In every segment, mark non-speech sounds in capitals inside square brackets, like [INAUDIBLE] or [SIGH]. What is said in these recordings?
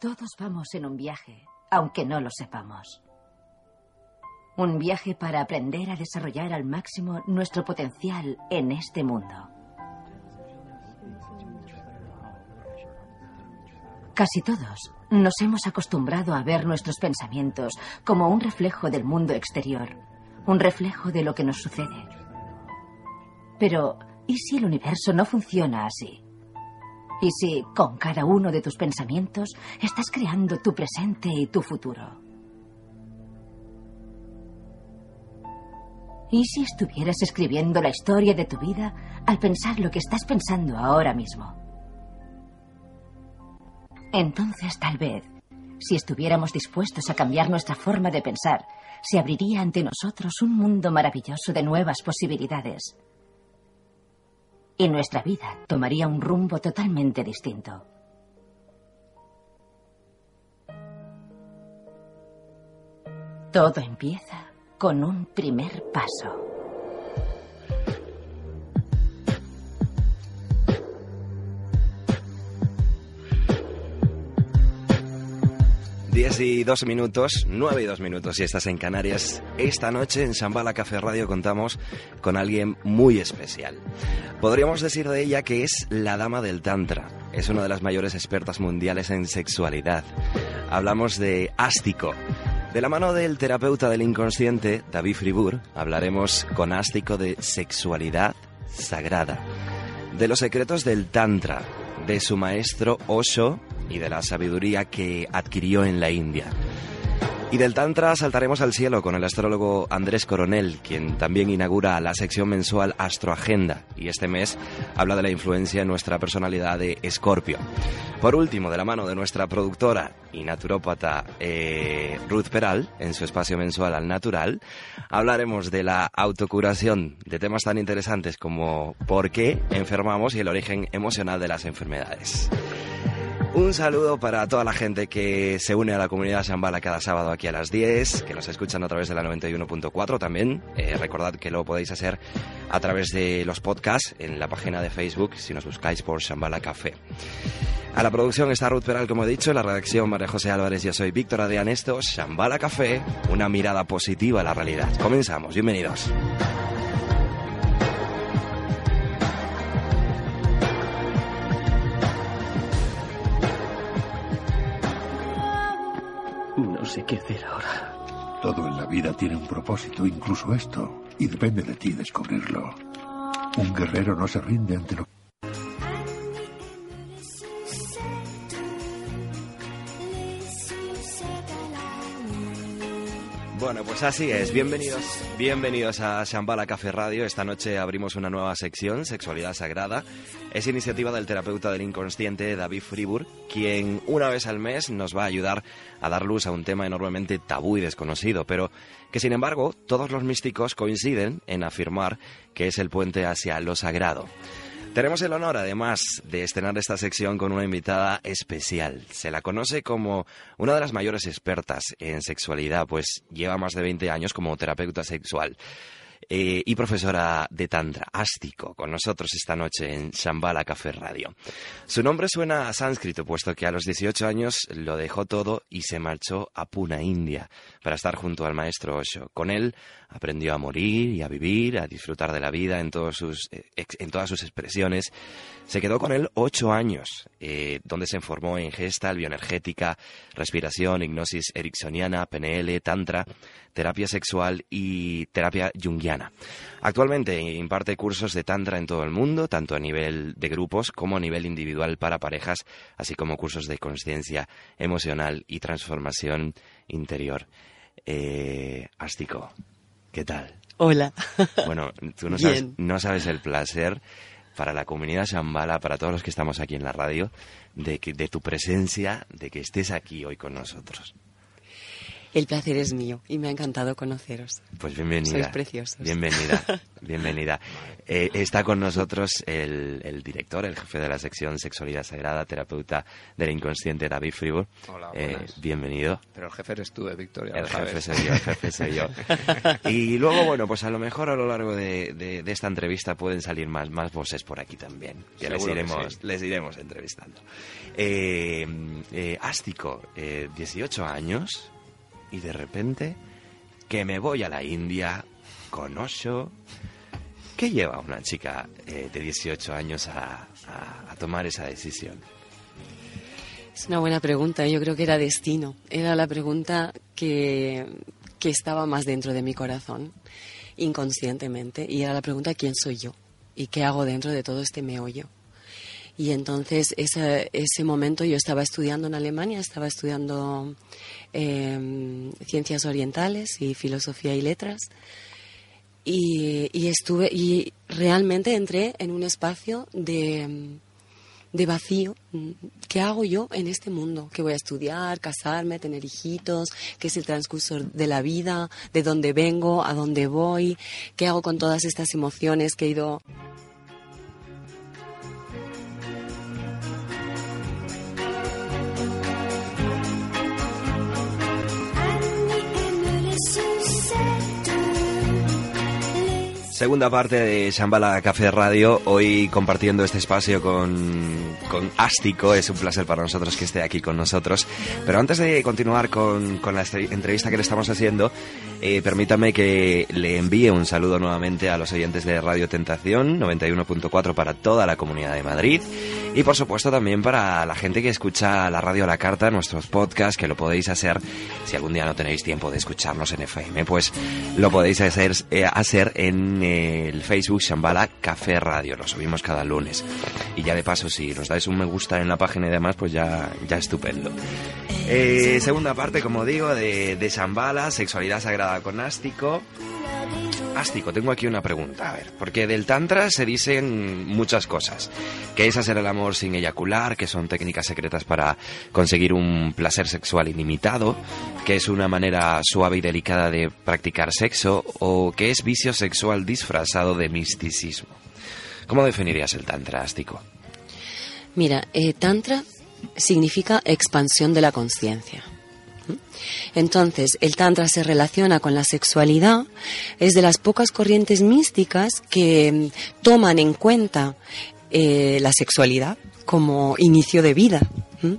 Todos vamos en un viaje aunque no lo sepamos. Un viaje para aprender a desarrollar al máximo nuestro potencial en este mundo. Casi todos nos hemos acostumbrado a ver nuestros pensamientos como un reflejo del mundo exterior, un reflejo de lo que nos sucede. Pero, ¿y si el universo no funciona así? Y si con cada uno de tus pensamientos estás creando tu presente y tu futuro. ¿Y si estuvieras escribiendo la historia de tu vida al pensar lo que estás pensando ahora mismo? Entonces, tal vez, si estuviéramos dispuestos a cambiar nuestra forma de pensar, se abriría ante nosotros un mundo maravilloso de nuevas posibilidades y nuestra vida tomaría un rumbo totalmente distinto. Todo empieza con un primer paso. 10 y 2 minutos, 9 y 2 minutos si estás en Canarias. Esta noche en Shambhala Café Radio contamos con alguien muy especial. Podríamos decir de ella que es la dama del Tantra. Es una de las mayores expertas mundiales en sexualidad. Hablamos de Ástico. De la mano del terapeuta del inconsciente, David Fribur, hablaremos con Ástico de sexualidad sagrada, de los secretos del Tantra, de su maestro Osho y de la sabiduría que adquirió en la India. Y del Tantra saltaremos al cielo con el astrólogo Andrés Coronel, quien también inaugura la sección mensual Astroagenda y este mes habla de la influencia en nuestra personalidad de Escorpio. Por último, de la mano de nuestra productora y naturópata eh, Ruth Peral, en su espacio mensual Al Natural, hablaremos de la autocuración, de temas tan interesantes como por qué enfermamos y el origen emocional de las enfermedades. Un saludo para toda la gente que se une a la comunidad Shambhala cada sábado aquí a las 10, que nos escuchan a través de la 91.4 también. Eh, recordad que lo podéis hacer a través de los podcasts en la página de Facebook si nos buscáis por Shambhala Café. A la producción está Ruth Peral, como he dicho, la redacción María José Álvarez, yo soy Víctor Adrián Esto, Shambhala Café, una mirada positiva a la realidad. Comenzamos, bienvenidos. Sé qué hacer ahora. Todo en la vida tiene un propósito, incluso esto, y depende de ti descubrirlo. Un guerrero no se rinde ante lo Bueno, pues así es. Bienvenidos, bienvenidos a Shambhala Café Radio. Esta noche abrimos una nueva sección, Sexualidad Sagrada. Es iniciativa del terapeuta del inconsciente David Fribur, quien una vez al mes nos va a ayudar a dar luz a un tema enormemente tabú y desconocido, pero que sin embargo todos los místicos coinciden en afirmar que es el puente hacia lo sagrado. Tenemos el honor, además, de estrenar esta sección con una invitada especial. Se la conoce como una de las mayores expertas en sexualidad, pues lleva más de 20 años como terapeuta sexual. Eh, y profesora de Tantra, Ástico, con nosotros esta noche en Shambhala Café Radio. Su nombre suena a sánscrito, puesto que a los 18 años lo dejó todo y se marchó a Pune, India, para estar junto al maestro Osho. Con él aprendió a morir y a vivir, a disfrutar de la vida en, todos sus, eh, en todas sus expresiones. Se quedó con él ocho años, eh, donde se formó en gestal, bioenergética, respiración, hipnosis ericksoniana, PNL, tantra, terapia sexual y terapia junguiana. Actualmente imparte cursos de tantra en todo el mundo, tanto a nivel de grupos como a nivel individual para parejas, así como cursos de conciencia emocional y transformación interior. Eh, Ástico, ¿qué tal? Hola. Bueno, tú no [LAUGHS] sabes, no sabes el placer para la comunidad Shambhala, para todos los que estamos aquí en la radio, de, que, de tu presencia, de que estés aquí hoy con nosotros. El placer es mío y me ha encantado conoceros. Pues bienvenida. Sois preciosos. Bienvenida, [LAUGHS] bienvenida. Eh, está con nosotros el, el, director, el jefe de la sección Sexualidad Sagrada, terapeuta del inconsciente, David Fribourg. Hola, eh, bienvenido. Pero el jefe eres tú, eh, Victoria. El jefe soy yo, el jefe soy yo. [LAUGHS] y luego, bueno, pues a lo mejor a lo largo de, de, de esta entrevista pueden salir más, más voces por aquí también. Ya les iremos, sí. les iremos entrevistando. Eh, Ástico, 18 años y de repente que me voy a la India con Osho. ¿Qué lleva una chica eh, de 18 años a, a, a, tomar esa decisión? Es una buena pregunta. Yo creo que era destino. Era la pregunta que, que estaba más dentro de mi corazón, inconscientemente. Y era la pregunta ¿quién soy yo? ¿Y qué hago dentro de todo este meollo? Y entonces ese, ese momento yo estaba estudiando en Alemania, estaba estudiando eh, ciencias orientales y filosofía y letras. Y, y, estuve y realmente entré en un espacio de, de vacío. ¿Qué hago yo en este mundo? ¿Qué voy a estudiar, casarme, tener hijitos? ¿Qué es el transcurso de la vida? ¿De dónde vengo? ¿A dónde voy? ¿Qué hago con todas estas emociones que he ido Segunda parte de Shambhala Café Radio, hoy compartiendo este espacio con, con Ástico. Es un placer para nosotros que esté aquí con nosotros. Pero antes de continuar con, con la entrevista que le estamos haciendo, eh, permítame que le envíe un saludo nuevamente a los oyentes de Radio Tentación 91.4 para toda la comunidad de Madrid y por supuesto también para la gente que escucha la radio a la carta, nuestros podcasts, que lo podéis hacer si algún día no tenéis tiempo de escucharnos en FM, pues lo podéis hacer, eh, hacer en el Facebook Shambhala Café Radio, lo subimos cada lunes. Y ya de paso, si nos dais un me gusta en la página y demás, pues ya, ya estupendo. Eh, segunda parte, como digo, de, de Shambhala, sexualidad sagrada con Ástico. Ástico, tengo aquí una pregunta, a ver, porque del Tantra se dicen muchas cosas, que es hacer el amor sin eyacular, que son técnicas secretas para conseguir un placer sexual ilimitado, que es una manera suave y delicada de practicar sexo, o que es vicio sexual disfrazado de misticismo. ¿Cómo definirías el Tantra, Ástico? Mira, eh, Tantra significa expansión de la conciencia. Entonces, el Tantra se relaciona con la sexualidad, es de las pocas corrientes místicas que toman en cuenta eh, la sexualidad como inicio de vida. ¿Mm?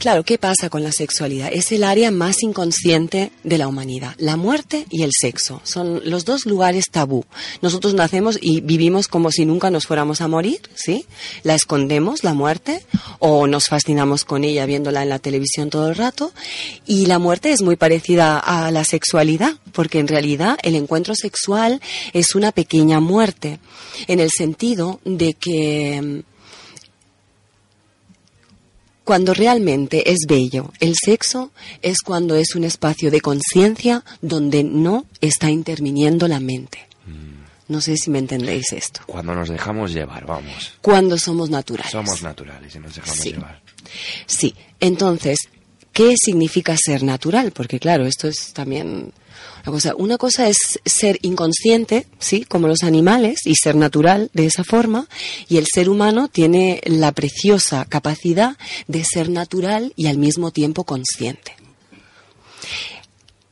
Claro, ¿qué pasa con la sexualidad? Es el área más inconsciente de la humanidad. La muerte y el sexo son los dos lugares tabú. Nosotros nacemos y vivimos como si nunca nos fuéramos a morir, ¿sí? La escondemos, la muerte, o nos fascinamos con ella viéndola en la televisión todo el rato. Y la muerte es muy parecida a la sexualidad, porque en realidad el encuentro sexual es una pequeña muerte, en el sentido de que cuando realmente es bello. El sexo es cuando es un espacio de conciencia donde no está interviniendo la mente. No sé si me entendéis esto. Cuando nos dejamos llevar, vamos. Cuando somos naturales. Somos naturales y nos dejamos sí. llevar. Sí. Entonces, ¿qué significa ser natural? Porque claro, esto es también una cosa. Es ser inconsciente, sí, como los animales, y ser natural de esa forma, y el ser humano tiene la preciosa capacidad de ser natural y al mismo tiempo consciente.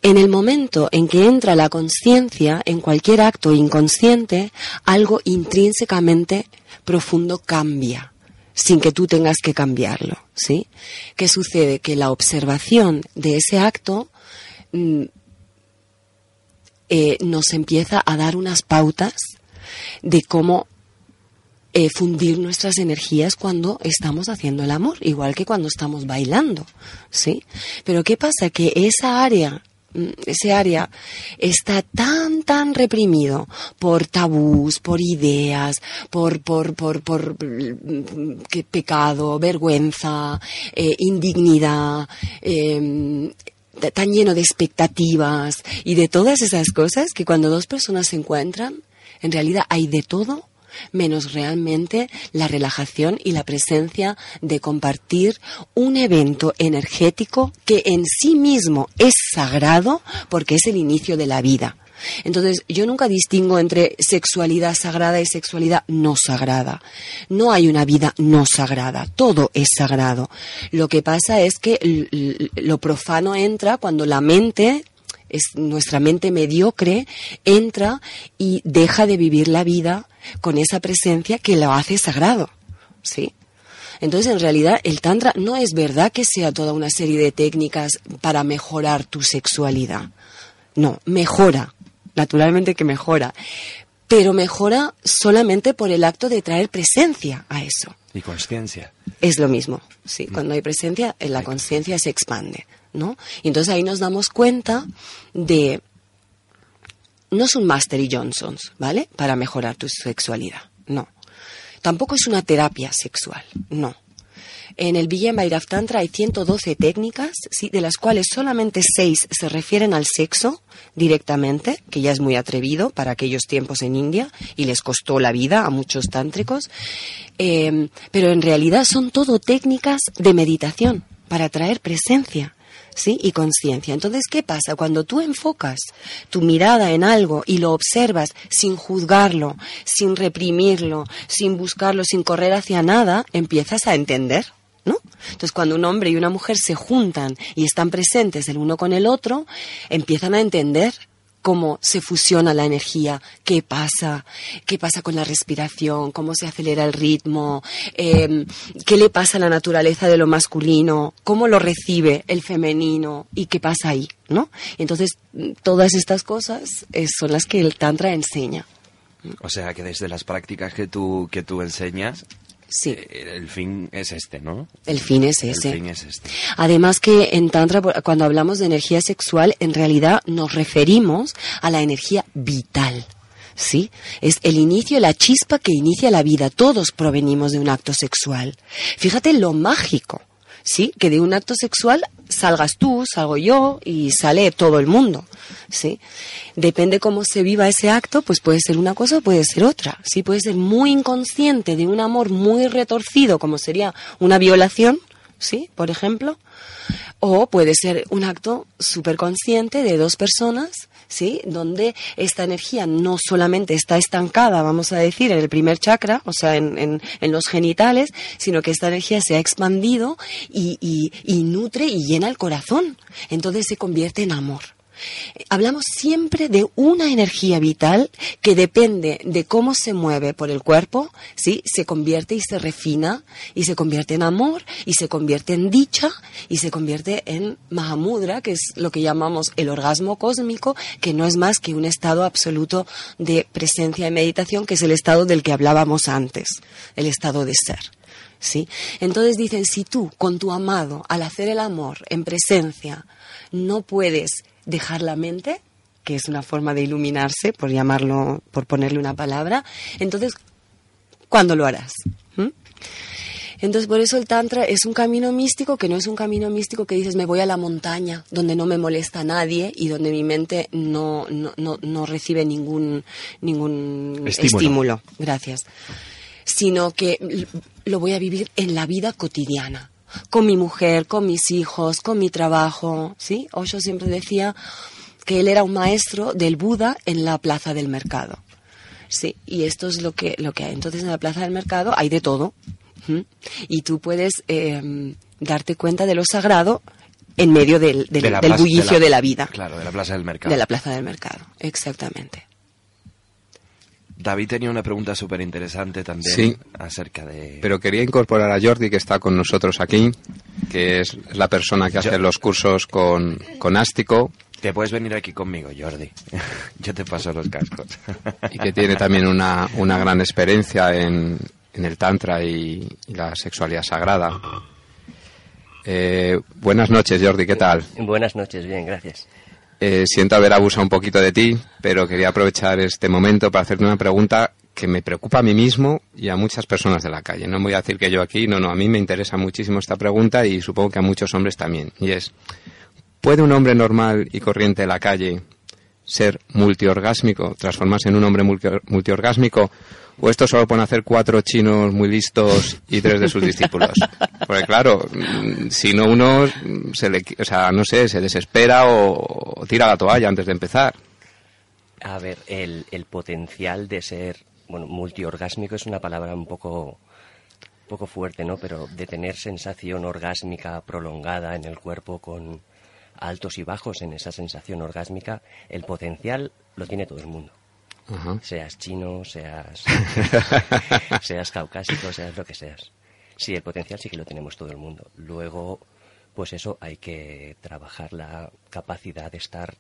En el momento en que entra la conciencia en cualquier acto inconsciente, algo intrínsecamente profundo cambia sin que tú tengas que cambiarlo, ¿sí? ¿Qué sucede? Que la observación de ese acto mmm, eh, nos empieza a dar unas pautas de cómo eh, fundir nuestras energías cuando estamos haciendo el amor, igual que cuando estamos bailando, ¿sí? Pero ¿qué pasa? Que esa área ese área está tan tan reprimido por tabús, por ideas, por por por por que pecado, vergüenza, eh, indignidad, eh, tan lleno de expectativas y de todas esas cosas que cuando dos personas se encuentran, en realidad hay de todo, menos realmente la relajación y la presencia de compartir un evento energético que en sí mismo es sagrado porque es el inicio de la vida. Entonces, yo nunca distingo entre sexualidad sagrada y sexualidad no sagrada. No hay una vida no sagrada, todo es sagrado. Lo que pasa es que lo profano entra cuando la mente es nuestra mente mediocre entra y deja de vivir la vida con esa presencia que lo hace sagrado. ¿Sí? Entonces, en realidad, el Tantra no es verdad que sea toda una serie de técnicas para mejorar tu sexualidad. No, mejora naturalmente que mejora, pero mejora solamente por el acto de traer presencia a eso. Y conciencia. Es lo mismo, sí. Mm. Cuando hay presencia, la conciencia se expande, ¿no? Y entonces ahí nos damos cuenta de... No es un Master y Johnson's, ¿vale? Para mejorar tu sexualidad, no. Tampoco es una terapia sexual, no. En el Villen Bhairav Tantra hay 112 técnicas, ¿sí? de las cuales solamente 6 se refieren al sexo directamente, que ya es muy atrevido para aquellos tiempos en India y les costó la vida a muchos tántricos. Eh, pero en realidad son todo técnicas de meditación para traer presencia. ¿sí? y conciencia. Entonces, ¿qué pasa? Cuando tú enfocas tu mirada en algo y lo observas sin juzgarlo, sin reprimirlo, sin buscarlo, sin correr hacia nada, empiezas a entender. Entonces, cuando un hombre y una mujer se juntan y están presentes el uno con el otro, empiezan a entender cómo se fusiona la energía, qué pasa, qué pasa con la respiración, cómo se acelera el ritmo, em, qué le pasa a la naturaleza de lo masculino, cómo lo recibe el femenino y qué pasa ahí, ¿no? Entonces, todas estas cosas eh, son las que el Tantra enseña. O sea que desde las prácticas que tú, que tú enseñas, Sí. Eh, el fin es este, ¿no? El fin es ese. El fin es este. Además que en Tantra, cuando hablamos de energía sexual, en realidad nos referimos a la energía vital. ¿Sí? Es el inicio, la chispa que inicia la vida. Todos provenimos de un acto sexual. Fíjate lo mágico ¿sí? Que de un acto sexual salgas tú, salgo yo y sale todo el mundo, ¿sí? Depende cómo se viva ese acto, pues puede ser una cosa o puede ser otra, ¿sí? Puede ser muy inconsciente de un amor muy retorcido, como sería una violación, ¿sí? Por ejemplo, o puede ser un acto súper consciente de dos personas ¿sí? Donde esta energía no solamente está estancada, vamos a decir, en el primer chakra, o sea, en, los genitales, sino que esta energía se ha expandido y, y nutre y llena el corazón. Entonces se convierte en amor. Hablamos siempre de una energía vital que depende de cómo se mueve por el cuerpo, ¿sí? Se convierte y se refina y se convierte en amor y se convierte en dicha y se convierte en Mahamudra, que es lo que llamamos el orgasmo cósmico, que no es más que un estado absoluto de presencia y meditación, que es el estado del que hablábamos antes, el estado de ser. ¿Sí? Entonces dicen, si tú con tu amado, al hacer el amor en presencia, no puedes dejar la mente, que es una forma de iluminarse, por llamarlo, por ponerle una palabra, entonces, ¿cuándo lo harás? ¿Mm? Entonces, por eso el Tantra es un camino místico que no es un camino místico que dices, me voy a la montaña, donde no me molesta nadie y donde mi mente no, no, no, recibe ningún, ningún estímulo. Gracias. Sino que lo voy a vivir en la vida cotidiana con mi mujer, con mis hijos, con mi trabajo, ¿sí? Osho siempre decía que él era un maestro del Buda en la plaza del mercado. Sí, y esto es lo que, lo que hay. Entonces, en la plaza del mercado hay de todo. Y tú puedes em, darte cuenta de lo sagrado en medio del, del, bullicio de la, vida. Claro, de la plaza del mercado. De la plaza del mercado, exactamente. David tenía una pregunta súper interesante también sí, acerca de... Pero quería incorporar a Jordi, que está con nosotros aquí, que es la persona que hace los cursos con, con Ástico. Te puedes venir aquí conmigo, Jordi. [LAUGHS] Yo te paso los cascos. y que tiene también una, una gran experiencia en, en el Tantra y, la sexualidad sagrada. Eh, buenas noches, Jordi, ¿qué tal? Buenas noches, bien, gracias. Eh, siento haber abusado un poquito de ti, pero quería aprovechar este momento para hacerte una pregunta que me preocupa a mí mismo y a muchas personas de la calle. No voy a decir que yo aquí, no, no, a mí me interesa muchísimo esta pregunta y supongo que a muchos hombres también. Y es, ¿puede un hombre normal y corriente de la calle ser multiorgásmico, transformarse en un hombre multiorgásmico ¿O esto solo pueden hacer cuatro chinos muy listos y tres de sus discípulos? Porque claro, mm, si no uno se le, o sea, no sé, se desespera o, tira la toalla antes de empezar. A ver, el, el potencial de ser, bueno, multiorgásmico es una palabra un poco poco fuerte, ¿no? Pero de tener sensación orgásmica prolongada en el cuerpo con altos y bajos en esa sensación orgásmica, el potencial lo tiene todo el mundo. Seas chino, seas, [LAUGHS] seas caucásico, seas lo que seas. Sí, el potencial sí que lo tenemos todo el mundo. Luego, pues eso, hay que trabajar la capacidad de estar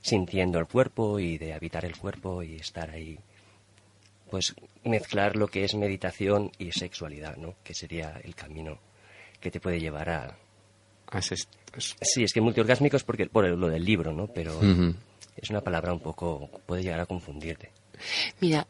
sintiendo el cuerpo y de habitar el cuerpo y estar ahí pues mezclar lo que es meditación y sexualidad, ¿no? Que sería el camino que te puede llevar a... Sí, es que multiorgásmico es porque, por lo del libro, ¿no? Pero es una palabra un poco... puede llegar a confundirte. Mira,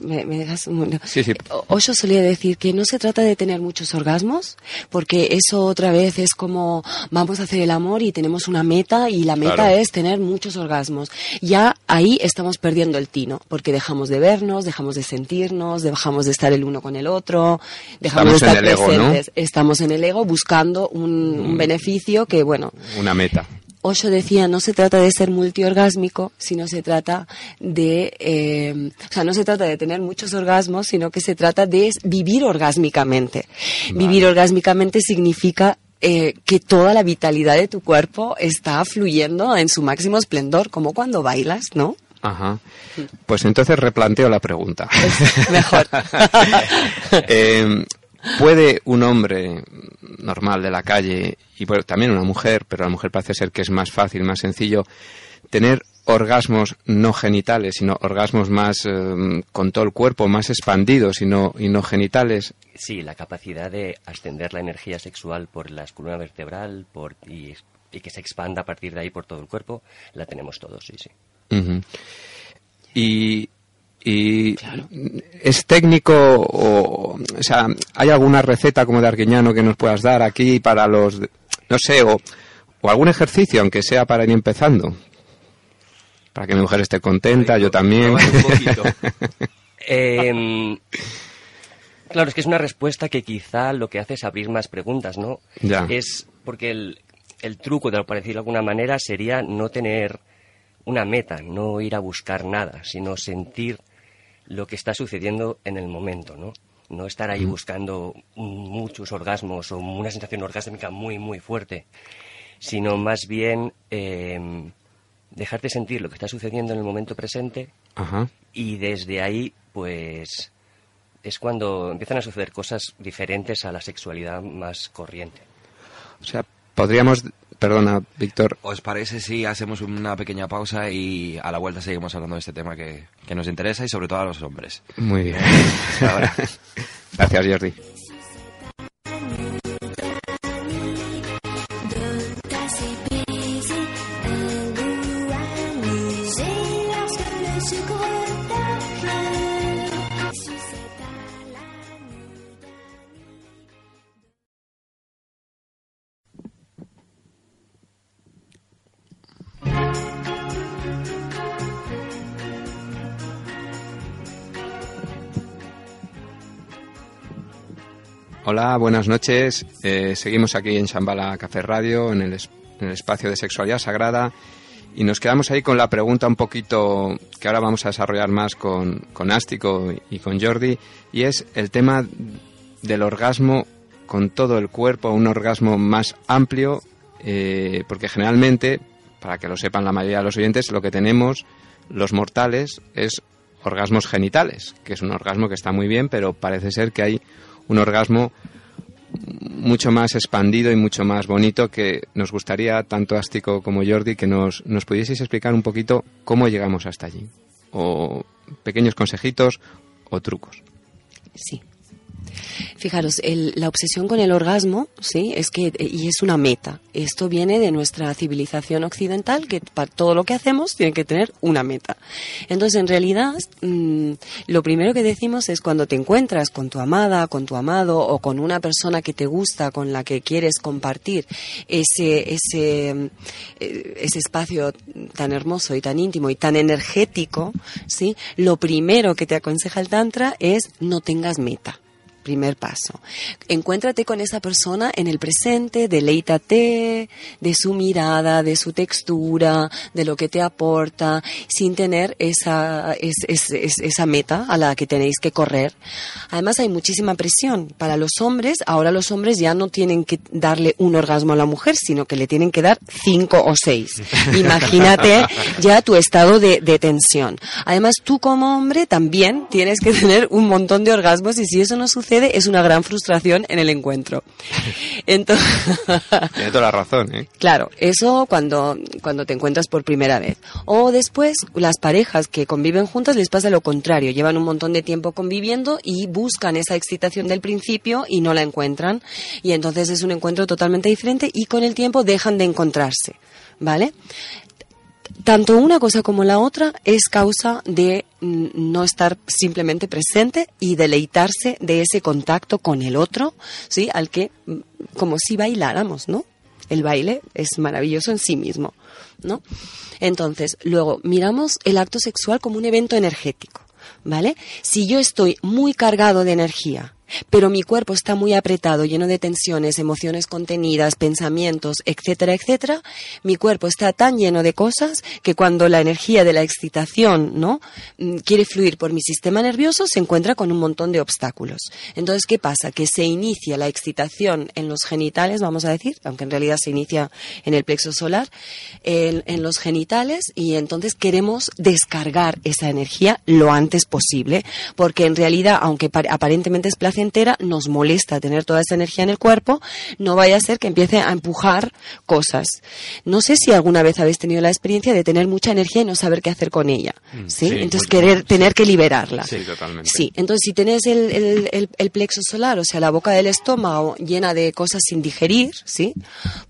me, dejas un sí, sí. Osho solía decir que no se trata de tener muchos orgasmos, porque eso otra vez es como vamos a hacer el amor y tenemos una meta y la meta es tener muchos orgasmos. Ya ahí estamos perdiendo el tino, porque dejamos de vernos, dejamos de sentirnos, dejamos de estar el uno con el otro, dejamos de estar presentes. Estamos en el ego buscando un, un mm. beneficio que, bueno. Una meta. Osho decía, no se trata de ser multiorgásmico, sino se trata de, eh, o sea, no se trata de tener muchos orgasmos, sino que se trata de vivir orgásmicamente. Vivir orgásmicamente significa eh, que toda la vitalidad de tu cuerpo está fluyendo en su máximo esplendor, como cuando bailas, ¿no? Ajá. Pues entonces replanteo la pregunta. mejor. [LAUGHS] eh, ¿Puede un hombre normal de la calle y también una mujer, pero la mujer parece ser que es más fácil, más sencillo, tener orgasmos no genitales, sino orgasmos más eh, con todo el cuerpo, más expandidos y no, y no genitales? Sí, la capacidad de ascender la energía sexual por la columna vertebral por, y, que se expanda a partir de ahí por todo el cuerpo, la tenemos todos, sí, sí. Y y es técnico o, o sea, ¿hay alguna receta como de Arguiñano que nos puedas dar aquí para los, no sé, o, o algún ejercicio, aunque sea para ir empezando? Para que mi mujer esté contenta, yo también. [LAUGHS] Em, claro, es que es una respuesta que quizá lo que hace es abrir más preguntas, ¿no? Ya. Es porque el, el truco, de, por decirlo de alguna manera, sería no tener una meta, no ir a buscar nada, sino sentir lo que está sucediendo en el momento, ¿no? No estar ahí buscando muchos orgasmos o una sensación orgásmica muy, muy fuerte, sino más bien eh, dejarte sentir lo que está sucediendo en el momento presente y desde ahí, pues, es cuando empiezan a suceder cosas diferentes a la sexualidad más corriente. O sea, podríamos Perdona, Víctor. ¿Os parece si hacemos una pequeña pausa y a la vuelta seguimos hablando de este tema que, que nos interesa y sobre todo a los hombres? Muy bien. [LAUGHS] Gracias, Jordi. Hola, buenas noches. Eh, seguimos aquí en Shambhala Café Radio, en el, espacio de sexualidad sagrada, y nos quedamos ahí con la pregunta un poquito que ahora vamos a desarrollar más con, con Ástico y con Jordi, y es el tema del orgasmo con todo el cuerpo, un orgasmo más amplio, eh, porque generalmente, para que lo sepan la mayoría de los oyentes, lo que tenemos los mortales es orgasmos genitales, que es un orgasmo que está muy bien, pero parece ser que hay un orgasmo mucho más expandido y mucho más bonito que nos gustaría, tanto Ástico como Jordi, que nos, nos pudieseis explicar un poquito cómo llegamos hasta allí. O pequeños consejitos o trucos. Sí. Fijaros, el- la obsesión con el orgasmo, sí, es que y es una meta. Esto viene de nuestra civilización occidental, que para todo lo que hacemos tiene que tener una meta. Entonces, en realidad, mm, lo primero que decimos es cuando te encuentras con tu amada, con tu amado o con una persona que te gusta, con la que quieres compartir ese ese eh, ese espacio tan hermoso y tan íntimo y tan energético, sí, lo primero que te aconseja el tantra es no tengas meta. Primer paso. Encuéntrate con esa persona en el presente, deleítate de su mirada, de su textura, de lo que te aporta, sin tener esa, es- es- es- esa meta a la que tenéis que correr. Además hay muchísima presión para los hombres. Ahora los hombres ya no tienen que darle un orgasmo a la mujer, sino que le tienen que dar cinco o seis. [LAUGHS] Imagínate ya tu estado de, de tensión. Además tú como hombre también tienes que tener un montón de orgasmos y si eso no sucede es una gran frustración en el encuentro. [LAUGHS] Entonces, Tiene toda la razón, ¿eh? Claro, eso cuando, cuando te encuentras por primera vez. O después, las parejas que conviven juntas les pasa lo contrario. Llevan un montón de tiempo conviviendo y buscan esa excitación del principio y no la encuentran. Y entonces es un encuentro totalmente diferente y con el tiempo dejan de encontrarse. ¿Vale? Tanto una cosa como la otra es causa de no estar simplemente presente y deleitarse de ese contacto con el otro, ¿sí? Al que, mm, como si bailáramos, ¿no? El baile es maravilloso en sí mismo, ¿no? Entonces, luego, miramos el acto sexual como un evento energético, ¿vale? Si yo estoy muy cargado de energía, pero mi cuerpo está muy apretado, lleno de tensiones, emociones contenidas, pensamientos, etcétera, etcétera, mi cuerpo está tan lleno de cosas que cuando la energía de la excitación, ¿no? Mm, quiere fluir por mi sistema nervioso, se encuentra con un montón de obstáculos. Entonces, ¿qué pasa? Que se inicia la excitación en los genitales, vamos a decir, aunque en realidad se inicia en el plexo solar, en, los genitales, y entonces queremos descargar esa energía lo antes posible, porque en realidad, aunque pa- aparentemente es placentera, nos molesta tener toda esa energía en el cuerpo, no vaya a ser que empiece a empujar cosas. No sé si alguna vez habéis tenido la experiencia de tener mucha energía y no saber qué hacer con ella, Mm, ¿sí? sí, entonces querer, tener que liberarla. Sí, totalmente. Sí, entonces si tenés el, el- el- el plexo solar, o sea, la boca del estómago llena de cosas sin digerir, ¿sí?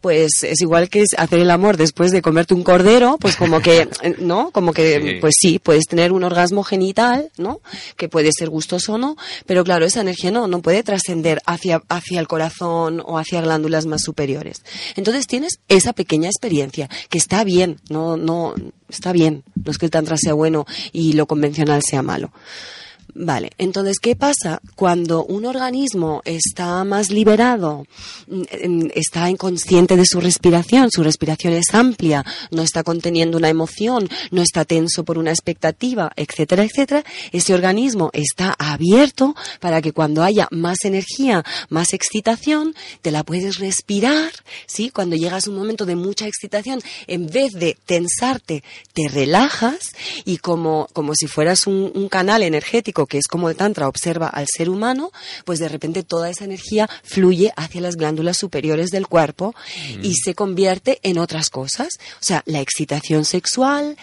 Pues es igual que hacer el amor después de comerte un cordero, pues como que, [LAUGHS] ¿no? Como que, Sí. pues sí, puedes tener un orgasmo genital, ¿no? Que puede ser gustoso o no, pero claro, esa energía no, no puede trascender hacia, hacia el corazón o hacia glándulas más superiores. Entonces tienes esa pequeña experiencia, que está bien, no, no, está bien. No es que el tantra sea bueno y lo convencional sea malo. Vale, entonces, ¿qué pasa cuando un organismo está más liberado, mm, está inconsciente de su respiración, su respiración es amplia, no está conteniendo una emoción, no está tenso por una expectativa, etcétera, etcétera? Ese organismo está abierto para que cuando haya más energía, más excitación, te la puedes respirar, ¿sí? Cuando llegas a un momento de mucha excitación, en vez de tensarte, te relajas y como, como si fueras un, un canal energético, que es como el Tantra observa al ser humano, pues de repente toda esa energía fluye hacia las glándulas superiores del cuerpo y se convierte en otras cosas. O sea, la excitación sexual,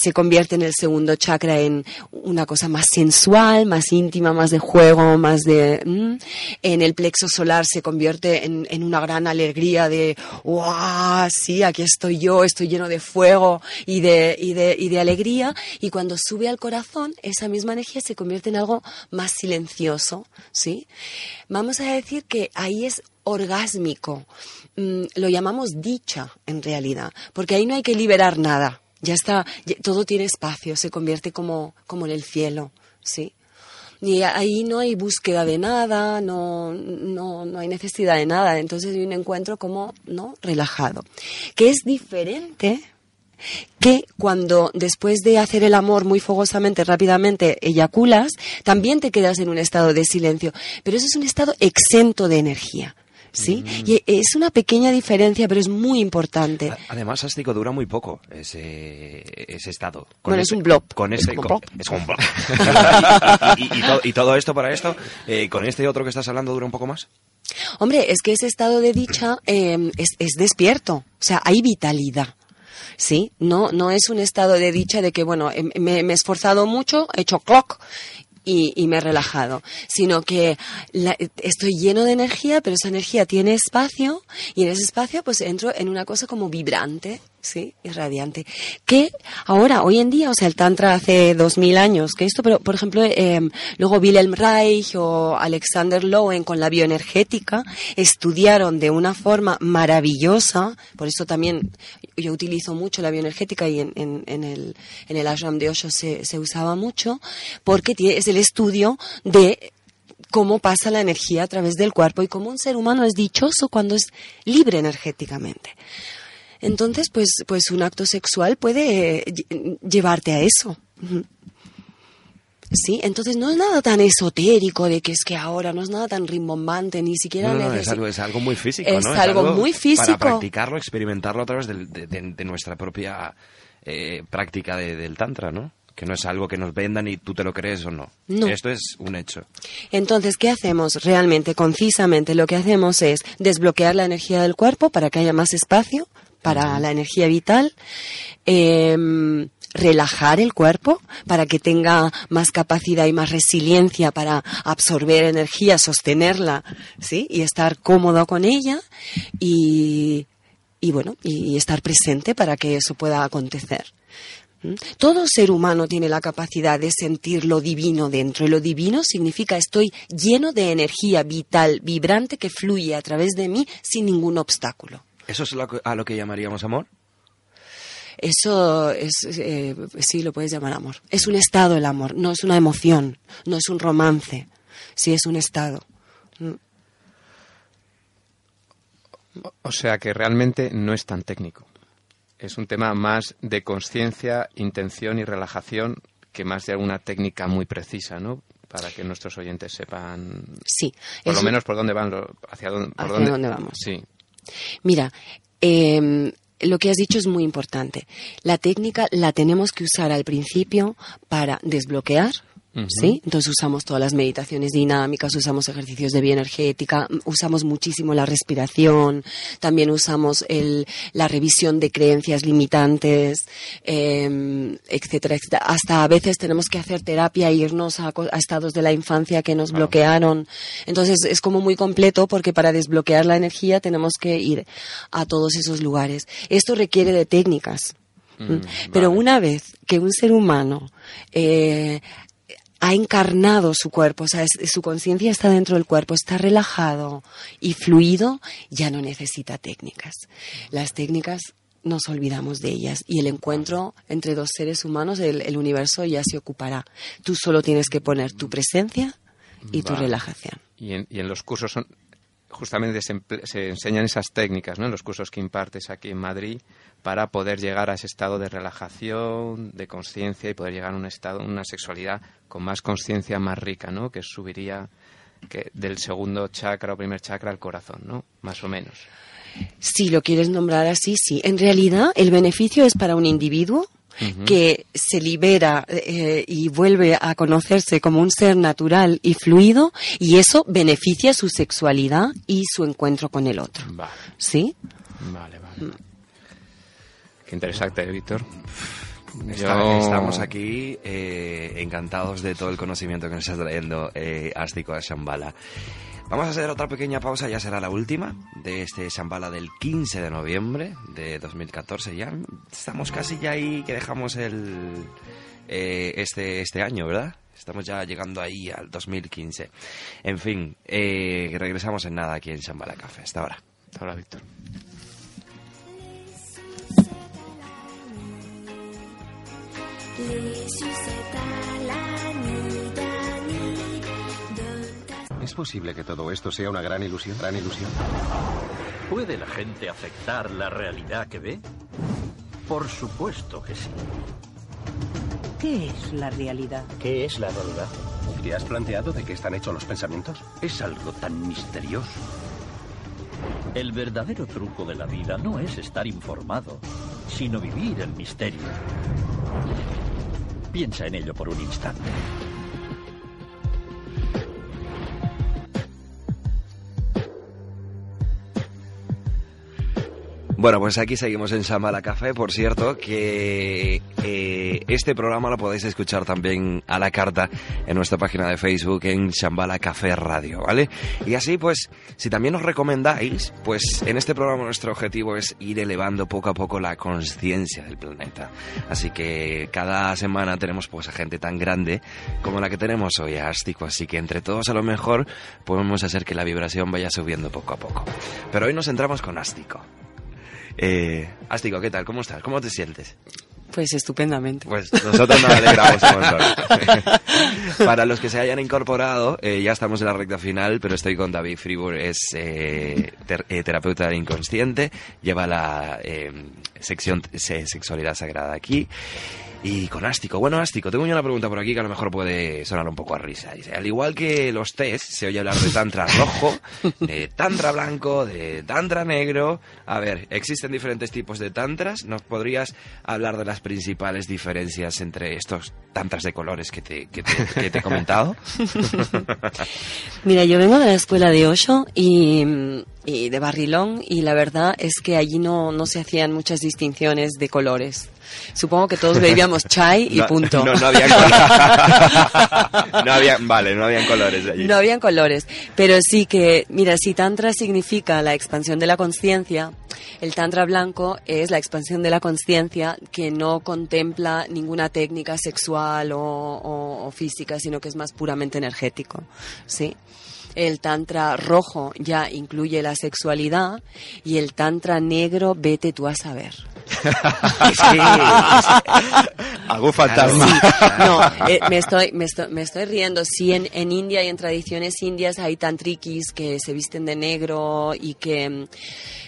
se convierte en el segundo chakra en una cosa más sensual, más íntima, más de juego, más de... mm. En el plexo solar se convierte en, en una gran alegría de, ¡wow! Sí, aquí estoy yo, estoy lleno de fuego y de, y de, y de alegría. Y cuando sube al corazón, esa misma energía se convierte en algo más silencioso, ¿sí? Vamos a decir que ahí es orgásmico. Mm, lo llamamos dicha, en realidad, porque ahí no hay que liberar nada. Ya está, todo tiene espacio, se convierte como, como en el cielo, ¿sí? Y ahí no hay búsqueda de nada, no, no, no hay necesidad de nada. Entonces hay un encuentro como, ¿no? Relajado. Que es diferente que cuando después de hacer el amor muy fogosamente, rápidamente, eyaculas, también te quedas en un estado de silencio. Pero eso es un estado exento de energía. ¿Sí? Y es una pequeña diferencia, pero es muy importante. Además, Ástico dura muy poco ese, ese estado. Bueno, es ese- un blob. Con Es ese, como con- blob. es como un blob. y, [LAUGHS] [LAUGHS] y- y- y to- y todo esto para esto, eh, con este otro que estás hablando dura un poco más. Hombre, es que ese estado de dicha eh, es, es despierto, o sea, hay vitalidad. Sí, no, no es un estado de dicha de que, bueno, em- me, me he esforzado mucho, he hecho clock y, y me he relajado, sino que la- estoy lleno de energía, pero esa energía tiene espacio y en ese espacio pues entro en una cosa como vibrante, sí, y radiante. Que ahora, hoy en día, o sea, el Tantra hace dos mil años que esto, pero por ejemplo, eh, luego Wilhelm Reich o Alexander Lowen con la bioenergética estudiaron de una forma maravillosa, por eso también yo utilizo mucho la bioenergética y en, el, en el ashram de Osho se, se usaba mucho, porque es el estudio de cómo pasa la energía a través del cuerpo y cómo un ser humano es dichoso cuando es libre energéticamente. Entonces, pues, pues un acto sexual puede eh, lle- llevarte a eso. Sí, entonces no es nada tan esotérico de que es que ahora no es nada tan rimbombante, ni siquiera No, no, es, algo, es algo muy físico, Es ¿no? algo muy físico. Para practicarlo, experimentarlo a través de, de- de nuestra propia eh, práctica de- del Tantra, ¿no? Que no es algo que nos vendan y tú te lo crees o no. No. Esto es un hecho. Entonces, ¿qué hacemos realmente, concisamente? Lo que hacemos es desbloquear la energía del cuerpo para que haya más espacio para la energía vital, em, relajar el cuerpo para que tenga más capacidad y más resiliencia para absorber energía, sostenerla, ¿sí? Y estar cómodo con ella y, y bueno, y estar presente para que eso pueda acontecer. ¿Mm? Todo ser humano tiene la capacidad de sentir lo divino dentro y lo divino significa estoy lleno de energía vital, vibrante que fluye a través de mí sin ningún obstáculo. ¿Eso es lo que- a lo que llamaríamos amor? Eso es, eh, sí, lo puedes llamar amor. Es un estado el amor, no es una emoción, no es un romance, sí es un estado. Mm. O sea que realmente no es tan técnico. Es un tema más de conciencia, intención y relajación que más de alguna técnica muy precisa, ¿no? Para que nuestros oyentes sepan, Sí. por lo menos por dónde van, lo- hacia dónde, por Hacia dónde vamos. Sí. Mira, em, lo que has dicho es muy importante. La técnica la tenemos que usar al principio para desbloquear. ¿Sí? Entonces usamos todas las meditaciones dinámicas, usamos ejercicios de bioenergética, m- usamos muchísimo la respiración, también usamos el, la revisión de creencias limitantes, em, etcétera, etcétera. Hasta a veces tenemos que hacer terapia e irnos a, a estados de la infancia que nos bloquearon. Entonces es como muy completo porque para desbloquear la energía tenemos que ir a todos esos lugares. Esto requiere de técnicas. Mm, Pero vale. una vez que un ser humano eh, ha encarnado su cuerpo, o sea, es- su conciencia está dentro del cuerpo, está relajado y fluido, ya no necesita técnicas. Las técnicas nos olvidamos de ellas y el encuentro entre dos seres humanos, el, el universo ya se ocupará. Tú solo tienes que poner tu presencia y tu relajación. Y en, y en los cursos son justamente se, se enseñan esas técnicas, ¿no? En los cursos que impartes aquí en Madrid para poder llegar a ese estado de relajación, de conciencia y poder llegar a un estado, una sexualidad con más conciencia, más rica, ¿no? Que subiría que del segundo chakra o primer chakra al corazón, ¿no? Más o menos. Si lo quieres nombrar así, sí. En realidad, el beneficio es para un individuo Ujú. que se libera eh, y vuelve a conocerse como un ser natural y fluido y eso beneficia su sexualidad y su encuentro con el otro. Vale, ¿Sí? vale, vale. Qué interesante, ¿eh, Víctor. Yo- Estamos aquí eh, encantados de todo el conocimiento que nos está trayendo eh, Ástico a Shambhala. Vamos a hacer otra pequeña pausa, ya será la última de este Shambhala del 15 de noviembre de 2014. Ya estamos casi ya ahí que dejamos el eh, este, este año, ¿verdad? Estamos ya llegando ahí al 2015. En fin, eh, regresamos en nada aquí en Shambhala Café. Hasta ahora. Hasta ahora, Víctor. ¿Es posible que todo esto sea una gran ilusión? ¿Gran ilusión? ¿Puede la gente aceptar la realidad que ve? Por supuesto que sí. ¿Qué es la realidad? ¿Qué es la realidad? ¿Te has planteado de qué están hechos los pensamientos? Es algo tan misterioso. El verdadero truco de la vida no es estar informado, sino vivir el misterio. Piensa en ello por un instante. Bueno, pues aquí seguimos en Shambhala Café. Por cierto, que eh, este programa lo podéis escuchar también a la carta en nuestra página de Facebook en Shambhala Café Radio, ¿vale? Y así, pues, si también os recomendáis, pues en este programa nuestro objetivo es ir elevando poco a poco la conciencia del planeta. Así que cada semana tenemos pues a gente tan grande como la que tenemos hoy, a Ástico. Así que entre todos a lo mejor podemos hacer que la vibración vaya subiendo poco a poco. Pero hoy nos centramos con Ástico. Eh, Ástico, ¿qué tal? ¿Cómo estás? ¿Cómo te sientes? Pues estupendamente. Pues nosotros nos alegramos un montón. [LAUGHS] Para los que se hayan incorporado, eh, ya estamos en la recta final, pero estoy con David Fribur, es eh, ter- eh, terapeuta del inconsciente, lleva la eh, sección se- sexualidad sagrada aquí. Y con Ástico. Bueno, Ástico, tengo yo una pregunta por aquí que a lo mejor puede sonar un poco a risa. Dice, al igual que los test, se oye hablar de tantra rojo, de tantra blanco, de tantra negro. A ver, existen diferentes tipos de tantras. ¿Nos podrías hablar de las principales diferencias entre estos tantras de colores que te, que te, que te he comentado? [LAUGHS] Mira, yo vengo de la escuela de Osho y, y de Barrilón y la verdad es que allí no, no se hacían muchas distinciones de colores. Supongo que todos bebíamos [LAUGHS] chai y No, punto. No, no había colores. [LAUGHS] no había, vale, no habían colores allí. No habían colores, pero sí que, mira, si Tantra significa la expansión de la conciencia, el Tantra blanco es la expansión de la conciencia que no contempla ninguna técnica sexual o, o- o física, sino que es más puramente energético, ¿sí? El tantra rojo ya incluye la sexualidad y el tantra negro vete tú a saber. [LAUGHS] Algún fantasma. No, eh, me, estoy, me, estoy, me estoy riendo. Sí, en, en India y en tradiciones indias hay tantrikis que se visten de negro y que... mm,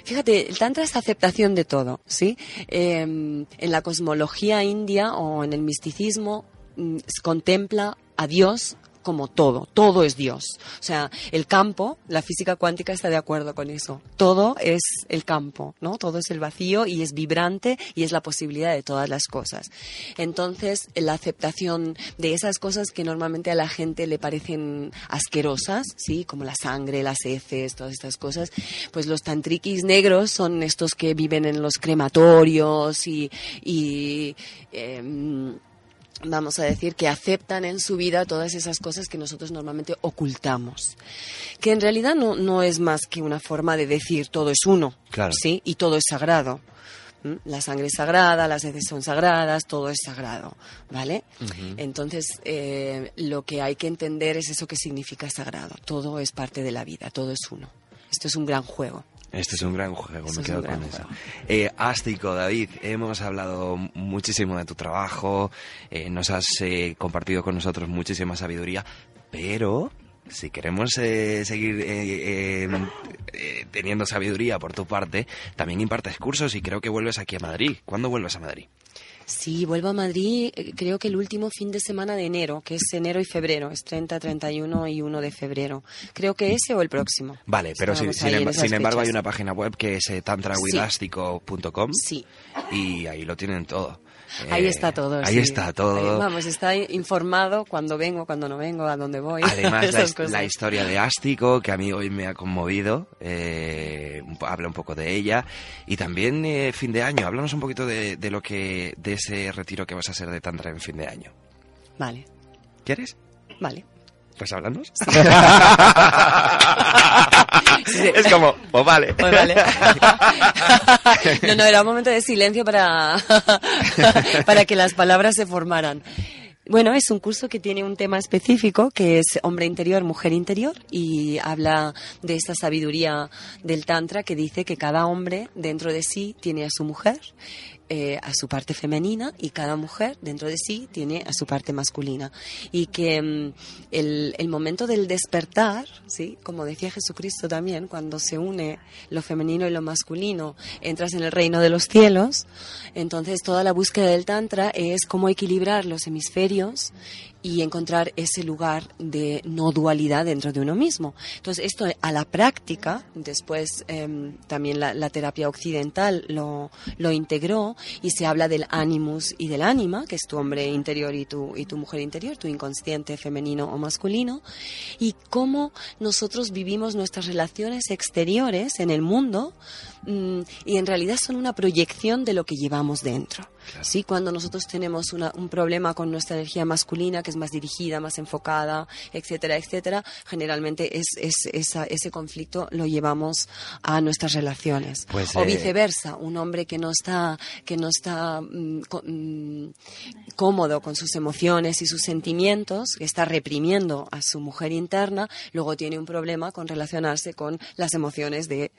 Fíjate, el tantra es aceptación de todo, ¿sí? Eh, en la cosmología india o en el misticismo mm, contempla a Dios como todo, todo es Dios. O sea, el campo, la física cuántica está de acuerdo con eso. Todo es el campo, ¿no? Todo es el vacío y es vibrante y es la posibilidad de todas las cosas. Entonces, la aceptación de esas cosas que normalmente a la gente le parecen asquerosas, ¿sí? Como la sangre, las heces, todas estas cosas, pues los tantrikis negros son estos que viven en los crematorios y, y em, vamos a decir, que aceptan en su vida todas esas cosas que nosotros normalmente ocultamos. Que en realidad no, no es más que una forma de decir todo es uno, Claro. ¿sí? Y todo es sagrado. La sangre es sagrada, las heces son sagradas, todo es sagrado, ¿vale? Entonces, eh, lo que hay que entender es eso que significa sagrado. Todo es parte de la vida, todo es uno. Esto es un gran juego. Este es un gran juego, Esto me quedo con eso. Eh, Ástico, David, hemos hablado muchísimo de tu trabajo, eh, nos has eh, compartido con nosotros muchísima sabiduría, pero si queremos eh, seguir eh, eh, eh, teniendo sabiduría por tu parte, también impartes cursos y creo que vuelves aquí a Madrid. ¿Cuándo vuelves a Madrid? Sí, vuelvo a Madrid, eh, creo que el último fin de semana de enero, que es enero y febrero, es 30, 31 y 1 de febrero. Creo que ese o el próximo. Vale, pero sin, sin em- sin embargo hay una página web que es eh, tantrawidástica.com Sí. y ahí lo tienen todo. Ahí Eh, está todo. Ahí sí. está todo. Ahí, vamos, está informado cuando vengo, cuando no vengo, a dónde voy. Además, [LAUGHS] la, cosas. historia de Ástico, que a mí hoy me ha conmovido, eh, habla un poco de ella. Y también eh, fin de año, háblanos un poquito de, de lo que, de ese retiro que vas a hacer de Tantra en fin de año. Vale, ¿Quieres? vale. Pues háblanos. [LAUGHS] es como, pues vale. Pues vale. [LAUGHS] No, no, era un momento de silencio para, [LAUGHS] para que las palabras se formaran. Bueno, es un curso que tiene un tema específico que es hombre interior, mujer interior y habla de esta sabiduría del Tantra que dice que cada hombre dentro de sí tiene a su mujer, eh, a su parte femenina y cada mujer dentro de sí tiene a su parte masculina. Y que mm, el, el momento del despertar, ¿sí? como decía Jesucristo también, cuando se une lo femenino y lo masculino, entras en el reino de los cielos. Entonces toda la búsqueda del Tantra es cómo equilibrar los hemisferios y encontrar ese lugar de no dualidad dentro de uno mismo. Entonces, esto a la práctica, después em, también la, terapia occidental lo, lo, integró y se habla del animus y del ánima, que es tu hombre interior y tu, y tu mujer interior, tu inconsciente femenino o masculino, y cómo nosotros vivimos nuestras relaciones exteriores en el mundo mm, y en realidad son una proyección de lo que llevamos dentro. ¿sí? Cuando nosotros tenemos un problema con nuestra energía masculina, que es más dirigida, más enfocada, etcétera, etcétera, generalmente es, ese conflicto lo llevamos a nuestras relaciones. Pues, o eh, viceversa, un hombre que no está, que no está mm, mm, cómodo con sus emociones y sus sentimientos, que está reprimiendo a su mujer interna, luego tiene un problema con relacionarse con las emociones de,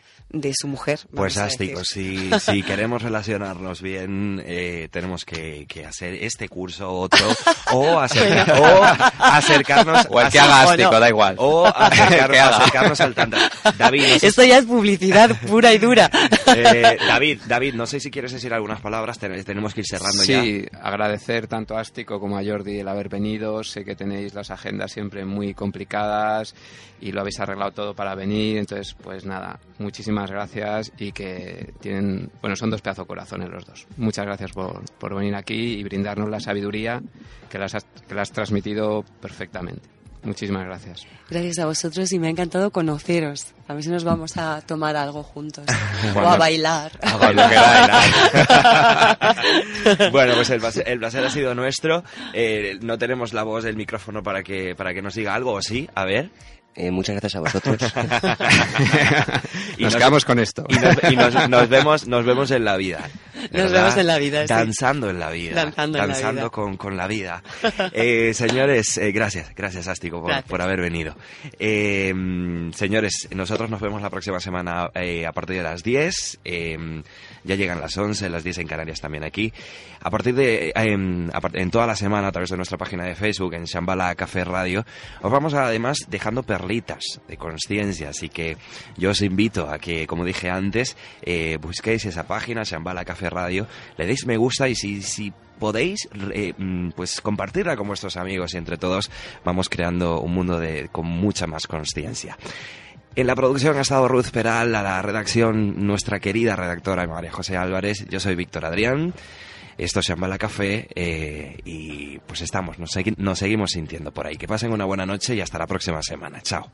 su mujer. Pues ástico, si, si queremos relacionarnos bien, eh, tenemos que, hacer este curso, otro, o, acercarnos... [LAUGHS] O el que haga da igual. O acercarnos [LAUGHS] al Tantra. David, Esto ya es publicidad pura y dura. [LAUGHS] Eh, David, David, no sé si quieres decir algunas palabras, tenemos que ir cerrando ya. Sí, agradecer tanto a Ástico como a Jordi el haber venido. Sé que tenéis las agendas siempre muy complicadas y lo habéis arreglado todo para venir. Entonces, pues nada, muchísimas gracias y que tienen, bueno, son dos pedazos corazones los dos. Muchas gracias por por, venir aquí y brindarnos la sabiduría que las has, que has transmitido perfectamente. Muchísimas gracias. Gracias a vosotros y me ha encantado conoceros. A ver si nos vamos a tomar algo juntos. [LAUGHS] o a bailar. A bailar. [LAUGHS] bueno, pues el placer, ha sido nuestro. Eh, no tenemos la voz del micrófono para que, para que nos diga algo, ¿o sí? A ver. Eh, muchas gracias a vosotros. [LAUGHS] [LAUGHS] y nos, quedamos con esto. Y, nos, vemos, nos vemos en la vida. [LAUGHS] Nos vemos en la vida. Danzando en la vida. Danzando, en la vida. Con, con, la vida. [LAUGHS] Eh, señores, eh, gracias, gracias Ástico por, por haber venido. señores, nosotros nos vemos la próxima semana a partir de las 10. ya llegan las 11, las 10 en Canarias también aquí. A partir de, en, en toda la semana, a través de nuestra página de Facebook, en Shambhala Café Radio, os vamos además dejando perlitas de conciencia. Así que yo os invito a que, como dije antes, eh, busquéis esa página, Shambhala Café Radio, le deis me gusta y si, podéis eh, mm, pues compartirla con vuestros amigos y entre todos vamos creando un mundo de, con mucha más conciencia. En la producción ha estado Ruth Peral, a la redacción nuestra querida redactora María José Álvarez, yo soy Víctor Adrián. Esto se llama Café eh, y pues estamos, nos, seguimos sintiendo por ahí. Que pasen una buena noche y hasta la próxima semana. Chao.